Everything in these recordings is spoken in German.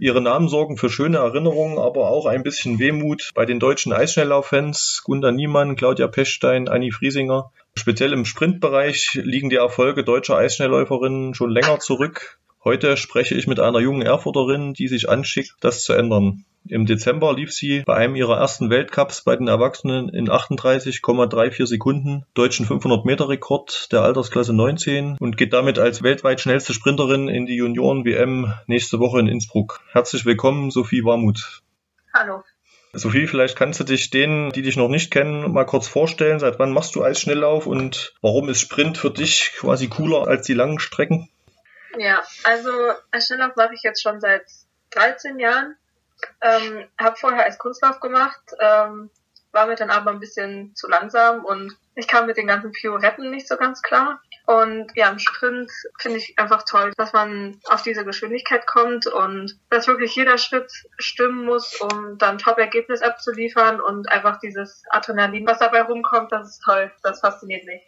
Ihre Namen sorgen für schöne Erinnerungen, aber auch ein bisschen Wehmut bei den deutschen Eisschnelllauf-Fans. Gunda Niemann, Claudia Pechstein, Anni Friesinger. Speziell im Sprintbereich liegen die Erfolge deutscher Eisschnellläuferinnen schon länger zurück. Heute spreche ich mit einer jungen Erfurterin, die sich anschickt, das zu ändern. Im Dezember lief sie bei einem ihrer ersten Weltcups bei den Erwachsenen in 38,34 Sekunden deutschen 500 Meter Rekord der Altersklasse 19 und geht damit als weltweit schnellste Sprinterin in die Junioren-WM nächste Woche in Innsbruck. Herzlich willkommen, Sophie Warmuth. Hallo. Sophie, vielleicht kannst du dich denen, die dich noch nicht kennen, mal kurz vorstellen. Seit wann machst du Eisschnelllauf und warum ist Sprint für dich quasi cooler als die langen Strecken? Ja, also Eisschnelllauf mache ich jetzt schon seit 13 Jahren. Ähm, habe vorher als Kunstlauf gemacht, ähm, war mir dann aber ein bisschen zu langsam und ich kam mit den ganzen Pioretten nicht so ganz klar. Und ja, im Sprint finde ich einfach toll, dass man auf diese Geschwindigkeit kommt und dass wirklich jeder Schritt stimmen muss, um dann Top-Ergebnis abzuliefern und einfach dieses Adrenalin, was dabei rumkommt, das ist toll. Das fasziniert mich.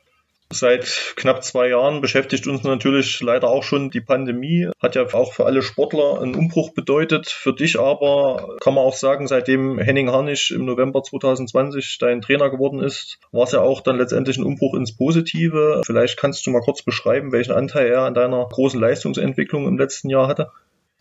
Seit knapp zwei Jahren beschäftigt uns natürlich leider auch schon die Pandemie. Hat ja auch für alle Sportler einen Umbruch bedeutet. Für dich aber kann man auch sagen, seitdem Henning Harnisch im November 2020 dein Trainer geworden ist, war es ja auch dann letztendlich ein Umbruch ins Positive. Vielleicht kannst du mal kurz beschreiben, welchen Anteil er an deiner großen Leistungsentwicklung im letzten Jahr hatte.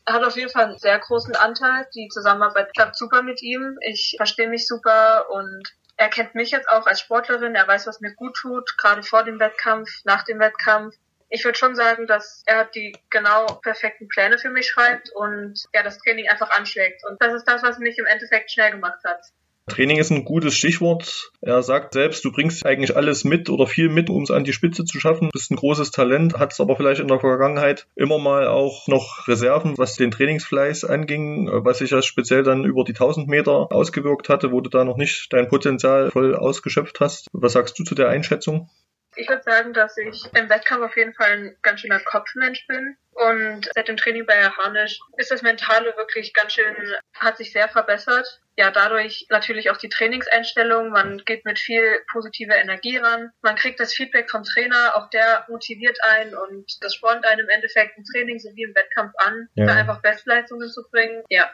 Er hat auf jeden Fall einen sehr großen Anteil. Die Zusammenarbeit klappt super mit ihm. Ich verstehe mich super und er kennt mich jetzt auch als Sportlerin, er weiß, was mir gut tut, gerade vor dem Wettkampf, nach dem Wettkampf. Ich würde schon sagen, dass er die genau perfekten Pläne für mich schreibt und ja, das Training einfach anschlägt. Und das ist das, was mich im Endeffekt schnell gemacht hat. Training ist ein gutes Stichwort. Er sagt selbst, du bringst eigentlich alles mit oder viel mit, um es an die Spitze zu schaffen. Du bist ein großes Talent, hattest aber vielleicht in der Vergangenheit immer mal auch noch Reserven, was den Trainingsfleiß anging, was sich ja speziell dann über die 1000 Meter ausgewirkt hatte, wo du da noch nicht dein Potenzial voll ausgeschöpft hast. Was sagst du zu der Einschätzung? Ich würde sagen, dass ich im Wettkampf auf jeden Fall ein ganz schöner Kopfmensch bin. Und seit dem Training bei Harnisch ist das Mentale wirklich ganz schön, hat sich sehr verbessert. Ja, dadurch natürlich auch die Trainingseinstellung. Man geht mit viel positiver Energie ran. Man kriegt das Feedback vom Trainer, auch der motiviert einen und das spornt einen im Endeffekt im Training sowie im Wettkampf an, ja. da einfach Bestleistungen zu bringen. Ja,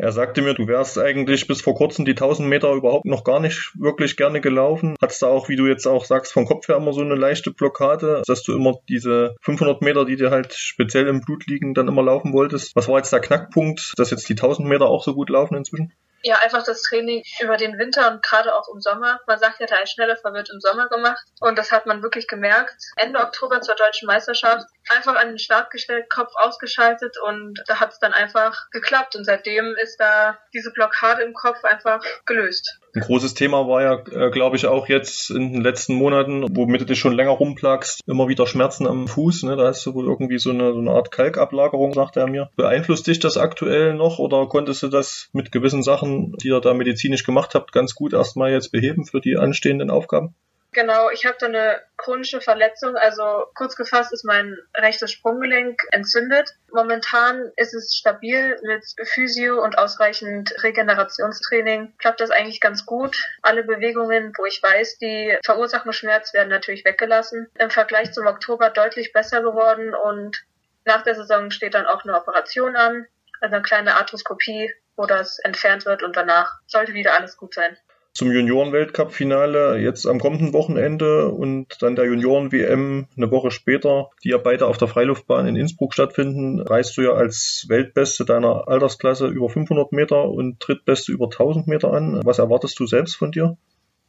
er sagte mir, du wärst eigentlich bis vor kurzem die 1000 Meter überhaupt noch gar nicht wirklich gerne gelaufen. Hattest du auch, wie du jetzt auch sagst, vom Kopf her immer so eine leichte Blockade, dass du immer diese 500 Meter, die dir halt speziell im Blut liegen, dann immer laufen wolltest. Was war jetzt der Knackpunkt, dass jetzt die 1000 Meter auch so gut laufen inzwischen? Ja, einfach das Training über den Winter und gerade auch im Sommer. Man sagt ja, der Eisschnellläufer wird im Sommer gemacht. Und das hat man wirklich gemerkt. Ende Oktober zur deutschen Meisterschaft einfach an den Start gestellt, Kopf ausgeschaltet und da hat es dann einfach geklappt. Und seitdem ist da diese Blockade im Kopf einfach gelöst. Ein großes Thema war ja, äh, glaube ich, auch jetzt in den letzten Monaten, womit du dich schon länger rumplagst, immer wieder Schmerzen am Fuß. Ne? Da hast du wohl irgendwie so eine, so eine Art Kalkablagerung, sagte er mir. Beeinflusst dich das aktuell noch oder konntest du das mit gewissen Sachen, die ihr da medizinisch gemacht habt, ganz gut erstmal jetzt beheben für die anstehenden Aufgaben? Genau, ich habe da eine chronische Verletzung. Also kurz gefasst ist mein rechtes Sprunggelenk entzündet. Momentan ist es stabil mit Physio und ausreichend Regenerationstraining. Klappt das eigentlich ganz gut. Alle Bewegungen, wo ich weiß, die verursachen Schmerz, werden natürlich weggelassen. Im Vergleich zum Oktober deutlich besser geworden und nach der Saison steht dann auch eine Operation an, also eine kleine Arthroskopie, wo das entfernt wird und danach sollte wieder alles gut sein zum Junioren-Weltcup-Finale jetzt am kommenden Wochenende und dann der Junioren-WM eine Woche später, die ja beide auf der Freiluftbahn in Innsbruck stattfinden, reist du ja als Weltbeste deiner Altersklasse über 500 Meter und Drittbeste über 1000 Meter an. Was erwartest du selbst von dir?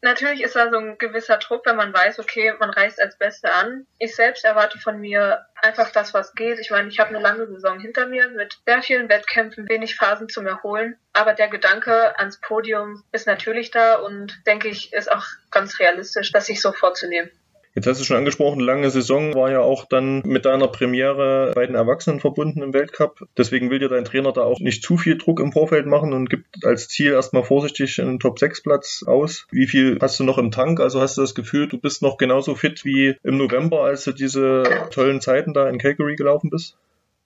Natürlich ist da so ein gewisser Druck, wenn man weiß, okay, man reist als Beste an. Ich selbst erwarte von mir einfach das, was geht. Ich meine, ich habe eine lange Saison hinter mir mit sehr vielen Wettkämpfen, wenig Phasen zum Erholen. Aber der Gedanke ans Podium ist natürlich da und denke ich, ist auch ganz realistisch, das sich so vorzunehmen. Jetzt hast du schon angesprochen, lange Saison war ja auch dann mit deiner Premiere bei den Erwachsenen verbunden im Weltcup. Deswegen will dir dein Trainer da auch nicht zu viel Druck im Vorfeld machen und gibt als Ziel erstmal vorsichtig einen Top-6-Platz aus. Wie viel hast du noch im Tank? Also hast du das Gefühl, du bist noch genauso fit wie im November, als du diese tollen Zeiten da in Calgary gelaufen bist?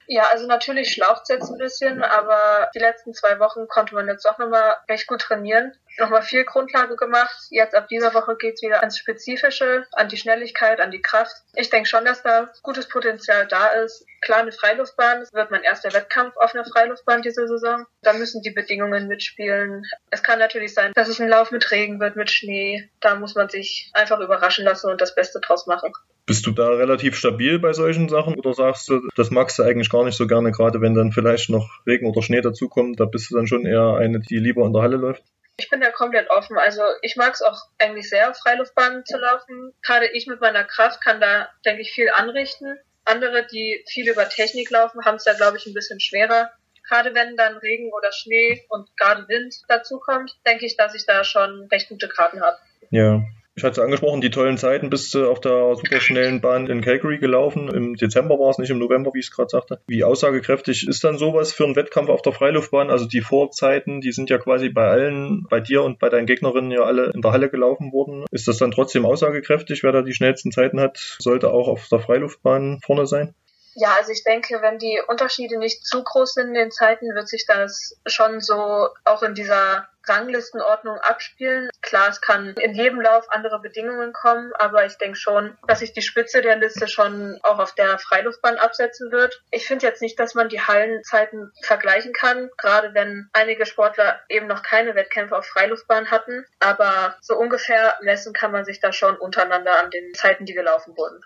Ja, also natürlich schlaucht es jetzt ein bisschen, aber die letzten zwei Wochen konnte man jetzt auch nochmal recht gut trainieren. Nochmal viel Grundlage gemacht. Jetzt ab dieser Woche geht's wieder ans Spezifische, an die Schnelligkeit, an die Kraft. Ich denke schon, dass da gutes Potenzial da ist. Klar, eine Freiluftbahn, das wird mein erster Wettkampf auf einer Freiluftbahn diese Saison. Da müssen die Bedingungen mitspielen. Es kann natürlich sein, dass es ein Lauf mit Regen wird, mit Schnee. Da muss man sich einfach überraschen lassen und das Beste draus machen. Bist du da relativ stabil bei solchen Sachen oder sagst du, das magst du eigentlich gar nicht so gerne, gerade wenn dann vielleicht noch Regen oder Schnee dazukommt, da bist du dann schon eher eine, die lieber in der Halle läuft? Ich bin da komplett offen. Also ich mag es auch eigentlich sehr, Freiluftbahnen zu laufen. Gerade ich mit meiner Kraft kann da, denke ich, viel anrichten. Andere, die viel über Technik laufen, haben es da, glaube ich, ein bisschen schwerer. Gerade wenn dann Regen oder Schnee und gerade Wind dazukommt, denke ich, dass ich da schon recht gute Karten habe. Ja, ich hatte es angesprochen, die tollen Zeiten bist du auf der superschnellen Bahn in Calgary gelaufen. Im Dezember war es, nicht im November, wie ich es gerade sagte. Wie aussagekräftig ist dann sowas für einen Wettkampf auf der Freiluftbahn? Also die Vorzeiten, die sind ja quasi bei allen, bei dir und bei deinen Gegnerinnen ja alle in der Halle gelaufen worden. Ist das dann trotzdem aussagekräftig? Wer da die schnellsten Zeiten hat, sollte auch auf der Freiluftbahn vorne sein? Ja, also ich denke, wenn die Unterschiede nicht zu groß sind in den Zeiten, wird sich das schon so auch in dieser Ranglistenordnung abspielen. Klar, es kann in jedem Lauf andere Bedingungen kommen, aber ich denke schon, dass sich die Spitze der Liste schon auch auf der Freiluftbahn absetzen wird. Ich finde jetzt nicht, dass man die Hallenzeiten vergleichen kann, gerade wenn einige Sportler eben noch keine Wettkämpfe auf Freiluftbahn hatten. Aber so ungefähr messen kann man sich da schon untereinander an den Zeiten, die gelaufen wurden.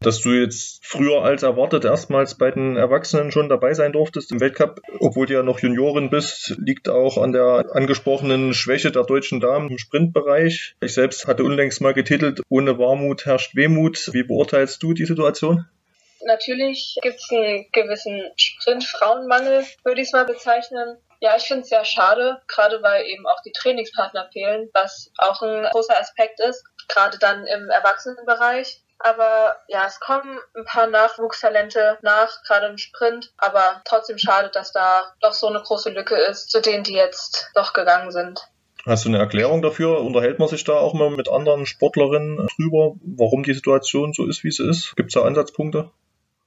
Dass du jetzt früher als erwartet erstmals bei den Erwachsenen schon dabei sein durftest im Weltcup, obwohl du ja noch Juniorin bist, liegt auch an der angesprochenen Schwäche der deutschen Damen im Sprintbereich. Ich selbst hatte unlängst mal getitelt, ohne Warmut herrscht Wehmut. Wie beurteilst du die Situation? Natürlich gibt es einen gewissen Sprint-Frauenmangel, würde ich es mal bezeichnen. Ja, ich finde es sehr schade, gerade weil eben auch die Trainingspartner fehlen, was auch ein großer Aspekt ist, gerade dann im Erwachsenenbereich. Aber ja, es kommen ein paar Nachwuchstalente nach, gerade im Sprint. Aber trotzdem schade, dass da doch so eine große Lücke ist zu denen, die jetzt doch gegangen sind. Hast du eine Erklärung dafür? Unterhält man sich da auch mal mit anderen Sportlerinnen drüber, warum die Situation so ist, wie sie ist? Gibt es da Ansatzpunkte?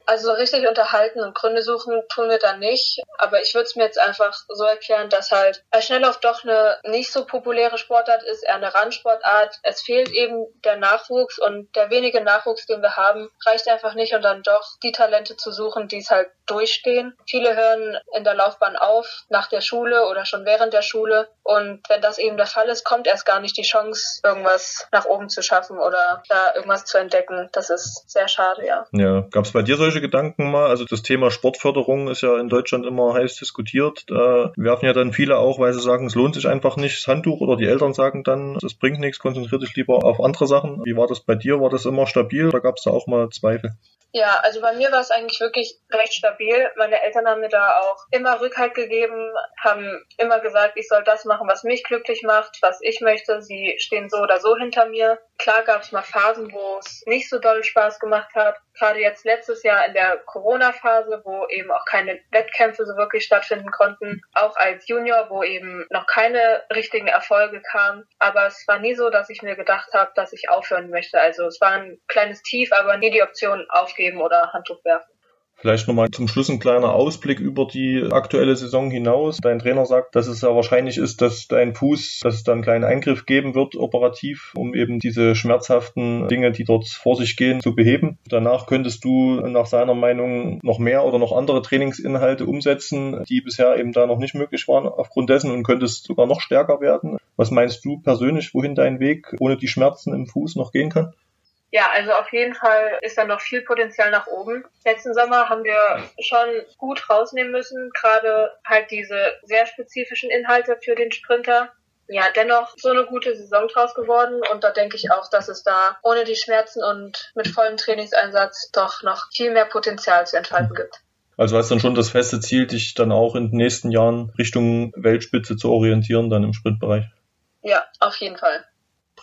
Also richtig unterhalten und Gründe suchen tun wir da nicht. Aber ich würde es mir jetzt einfach so erklären, dass halt Schnelllauf doch eine nicht so populäre Sportart ist, eher eine Randsportart. Es fehlt eben der Nachwuchs und der wenige Nachwuchs, den wir haben, reicht einfach nicht und dann doch die Talente zu suchen, die es halt durchstehen. Viele hören in der Laufbahn auf, nach der Schule oder schon während der Schule. Und wenn das eben der Fall ist, kommt erst gar nicht die Chance, irgendwas nach oben zu schaffen oder da irgendwas zu entdecken. Das ist sehr schade, ja. Ja, gab es bei dir solche Gedanken mal? Also das Thema Sportförderung ist ja in Deutschland immer heiß diskutiert. Da werfen ja dann viele auch, weil sie sagen, es lohnt sich einfach nicht, das Handtuch oder die Eltern sagen dann, das bringt nichts, konzentriere dich lieber auf andere Sachen. Wie war das bei dir? War das immer stabil oder gab es da auch mal Zweifel? Ja, also bei mir war es eigentlich wirklich recht stabil. Meine Eltern haben mir da auch immer Rückhalt gegeben, haben immer gesagt, ich soll das machen, was mich glücklich macht, was ich möchte. Sie stehen so oder so hinter mir. Klar gab es mal Phasen, wo es nicht so doll Spaß gemacht hat. Gerade jetzt letztes Jahr in der Corona-Phase, wo eben auch keine Wettkämpfe so wirklich stattfinden konnten. Auch als Junior, wo eben noch keine richtigen Erfolge kamen. Aber es war nie so, dass ich mir gedacht habe, dass ich aufhören möchte. Also es war ein kleines Tief, aber nie die Option aufgeben oder Handtuch werfen. Vielleicht nochmal zum Schluss ein kleiner Ausblick über die aktuelle Saison hinaus. Dein Trainer sagt, dass es ja wahrscheinlich ist, dass dein Fuß, dass es da einen kleinen Eingriff geben wird, operativ, um eben diese schmerzhaften Dinge, die dort vor sich gehen, zu beheben. Danach könntest du nach seiner Meinung noch mehr oder noch andere Trainingsinhalte umsetzen, die bisher eben da noch nicht möglich waren aufgrund dessen und könntest sogar noch stärker werden. Was meinst du persönlich, wohin dein Weg ohne die Schmerzen im Fuß noch gehen kann? Ja, also auf jeden Fall ist da noch viel Potenzial nach oben. Letzten Sommer haben wir schon gut rausnehmen müssen, gerade halt diese sehr spezifischen Inhalte für den Sprinter. Ja, dennoch so eine gute Saison draus geworden und da denke ich auch, dass es da ohne die Schmerzen und mit vollem Trainingseinsatz doch noch viel mehr Potenzial zu entfalten gibt. Also hast dann schon das feste Ziel, dich dann auch in den nächsten Jahren Richtung Weltspitze zu orientieren, dann im Sprintbereich? Ja, auf jeden Fall.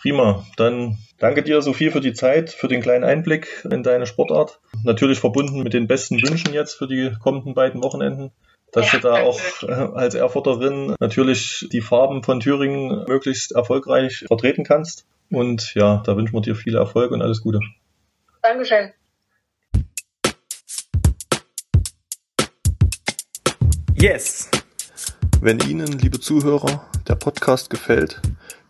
Prima. Dann danke dir, Sophie, für die Zeit, für den kleinen Einblick in deine Sportart. Natürlich verbunden mit den besten Wünschen jetzt für die kommenden beiden Wochenenden. Dass ja, du da auch äh, als Erfurterin natürlich die Farben von Thüringen möglichst erfolgreich vertreten kannst. Und ja, da wünschen wir dir viel Erfolg und alles Gute. Dankeschön. Yes! Wenn Ihnen, liebe Zuhörer, der Podcast gefällt,